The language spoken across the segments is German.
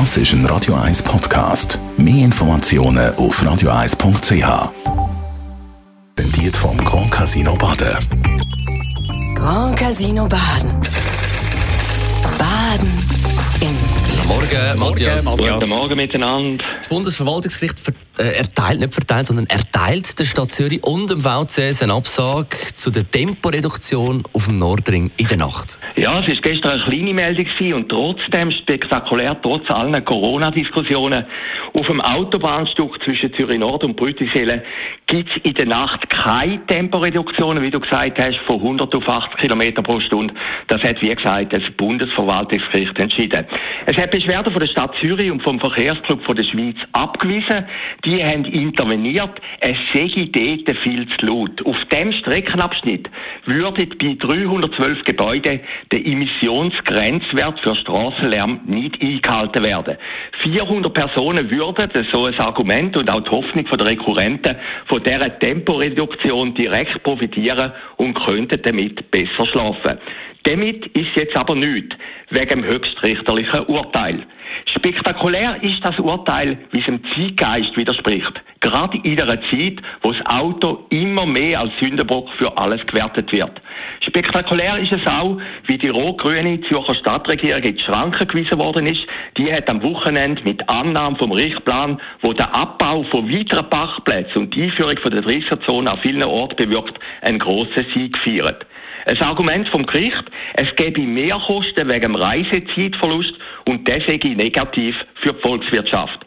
Das ist ein Radio 1 Podcast. Mehr Informationen auf radio1.ch. Präsentiert vom Grand Casino Baden. Grand Casino Baden. Baden im Glück. Morgen, Matthias. Guten Morgen miteinander. Das Bundesverwaltungsgericht ver erteilt, nicht verteilt, sondern erteilt der Stadt Zürich und dem VCS eine Absage zu der Temporeduktion auf dem Nordring in der Nacht. Ja, es war gestern eine kleine Meldung und trotzdem spektakulär, trotz allen Corona-Diskussionen, auf dem Autobahnstück zwischen Zürich Nord und Brütiselen gibt es in der Nacht keine Temporeduktion, wie du gesagt hast, von 100 auf 80 km pro Stunde. Das hat, wie gesagt, das Bundesverwaltungsgericht entschieden. Es hat Beschwerden von der Stadt Zürich und vom Verkehrsclub von der Schweiz abgewiesen. Die haben interveniert. Es sei dort viel zu laut. Auf dem Streckenabschnitt würde bei 312 Gebäuden der Emissionsgrenzwert für Straßenlärm nicht eingehalten werden. 400 Personen würden, das ist so ein Argument und auch die Hoffnung der Rekurrenten, von dieser Temporeduktion direkt profitieren und könnten damit besser schlafen. Damit ist jetzt aber nichts, wegen dem höchstrichterlichen Urteil. Spektakulär ist das Urteil, wie es dem Zeitgeist widerspricht. Gerade in einer Zeit, wo das Auto immer mehr als Sündenbock für alles gewertet wird. Spektakulär ist es auch, wie die rot-grüne Zürcher Stadtregierung in die Schranken gewiesen worden ist. Die hat am Wochenende mit Annahme vom Richtplan, wo der Abbau von weiteren Parkplätzen und die Einführung von der 30er-Zone an vielen Orten bewirkt, einen grossen Sieg gefeiert. Ein Argument vom Gericht, es gebe Mehrkosten wegen dem Reisezeitverlust und das negativ für die Volkswirtschaft.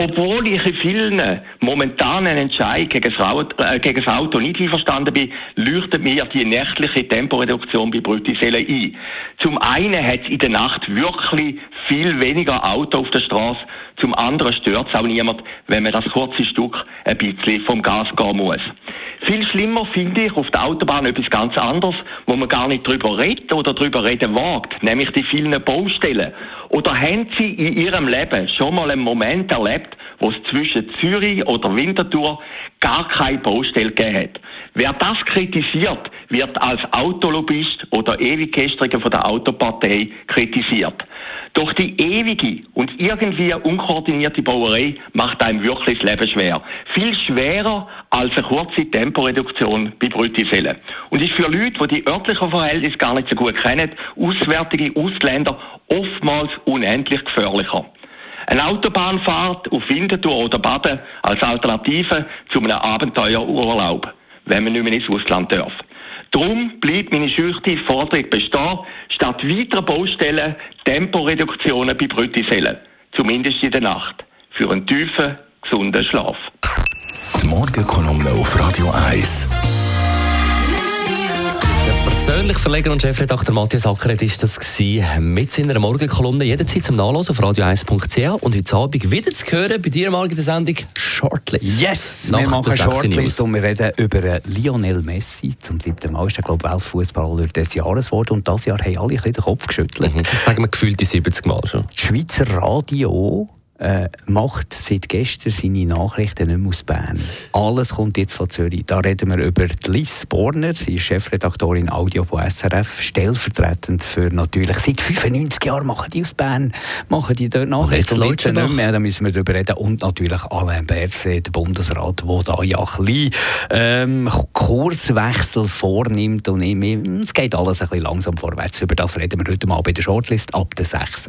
Obwohl ich in vielen momentanen Entscheidungen gegen das, Auto, äh, nicht einverstanden bin, leuchtet mir die nächtliche Temporeduktion bei Brütisellen ein. Zum einen hat es in der Nacht wirklich viel weniger Auto auf der Straße, zum anderen stört es auch niemand, wenn man das kurze Stück ein bisschen vom Gas gehen muss. Viel schlimmer finde ich auf der Autobahn etwas ganz anderes, wo man gar nicht drüber redet oder drüber reden wagt, nämlich die vielen Baustellen. Oder haben Sie in Ihrem Leben schon mal einen Moment erlebt, wo es zwischen Zürich oder Winterthur gar keine Baustelle gegeben hat? Wer das kritisiert, wird als Autolobbyist oder Ewiggestriger von der Autopartei kritisiert. Doch die ewige und irgendwie unkoordinierte Bauerei macht einem wirklich das Leben schwer. Viel schwerer als eine kurze Temporeduktion bei Brütisellen. Und ist für Leute, die die örtlichen Verhältnisse gar nicht so gut kennen, auswärtige Ausländer oftmals unendlich gefährlicher. Eine Autobahnfahrt auf Winterthur oder Baden als Alternative zu einem Abenteuerurlaub, wenn man nicht mehr ins Ausland darf. Darum bleibt meine schüchterne Forderung bestehen, statt weiterer Baustellen Temporeduktionen bei Brütisellen. Zumindest in der Nacht. Für einen tiefen, gesunden Schlaf. Die Morgenkolumne auf Radio 1. Persönlich Verleger und Chefredakteur Matthias Ackeret ist das gewesen, mit seiner Morgenkolumne jederzeit zum Nachlesen auf radio1.ch und heute Abend wieder zu hören bei dir morgen in der Sendung Shortlist. Yes, Nach wir machen Shortlist und wir reden über Lionel Messi. Zum siebten Mal ist er, glaube ich, Weltfußballer des Jahres geworden und das Jahr haben alle ein den Kopf geschüttelt. Mhm. Sagen wir gefühlt die 70 Mal schon. Das Schweizer Radio äh, macht seit gestern seine Nachrichten nicht mehr aus Bern. Alles kommt jetzt von Zürich. Da reden wir über Liz Borner, sie ist Chefredaktorin Audio von SRF, stellvertretend für natürlich, seit 95 Jahren machen die aus Bern, machen die dort Nachrichten. Und jetzt nicht mehr, da müssen wir darüber reden. Und natürlich Alain Berset, der Bundesrat, der da ja ein bisschen ähm, Kurswechsel vornimmt. Und es geht alles ein bisschen langsam vorwärts. Über das reden wir heute mal bei der Shortlist ab der 6.